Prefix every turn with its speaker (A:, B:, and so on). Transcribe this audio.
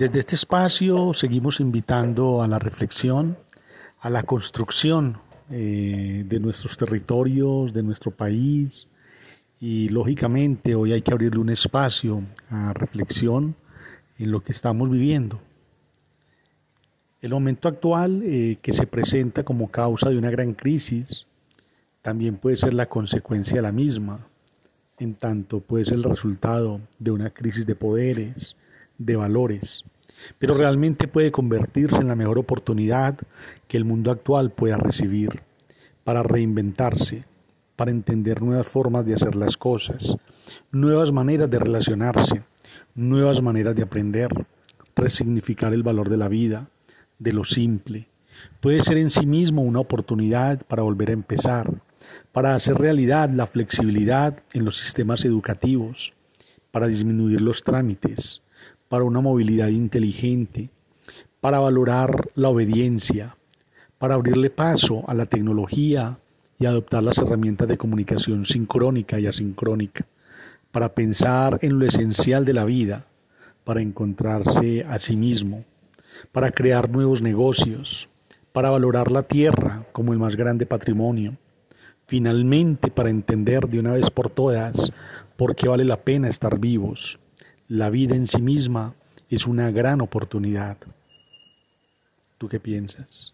A: Desde este espacio seguimos invitando a la reflexión, a la construcción eh, de nuestros territorios, de nuestro país y lógicamente hoy hay que abrirle un espacio a reflexión en lo que estamos viviendo. El momento actual eh, que se presenta como causa de una gran crisis también puede ser la consecuencia de la misma, en tanto puede ser el resultado de una crisis de poderes, de valores, pero realmente puede convertirse en la mejor oportunidad que el mundo actual pueda recibir para reinventarse, para entender nuevas formas de hacer las cosas, nuevas maneras de relacionarse, nuevas maneras de aprender, resignificar el valor de la vida, de lo simple. Puede ser en sí mismo una oportunidad para volver a empezar, para hacer realidad la flexibilidad en los sistemas educativos, para disminuir los trámites, para una movilidad inteligente, para valorar la obediencia, para abrirle paso a la tecnología y adoptar las herramientas de comunicación sincrónica y asincrónica, para pensar en lo esencial de la vida, para encontrarse a sí mismo, para crear nuevos negocios, para valorar la tierra como el más grande patrimonio, finalmente para entender de una vez por todas por qué vale la pena estar vivos, la vida en sí misma es una gran oportunidad. ¿Tú qué piensas?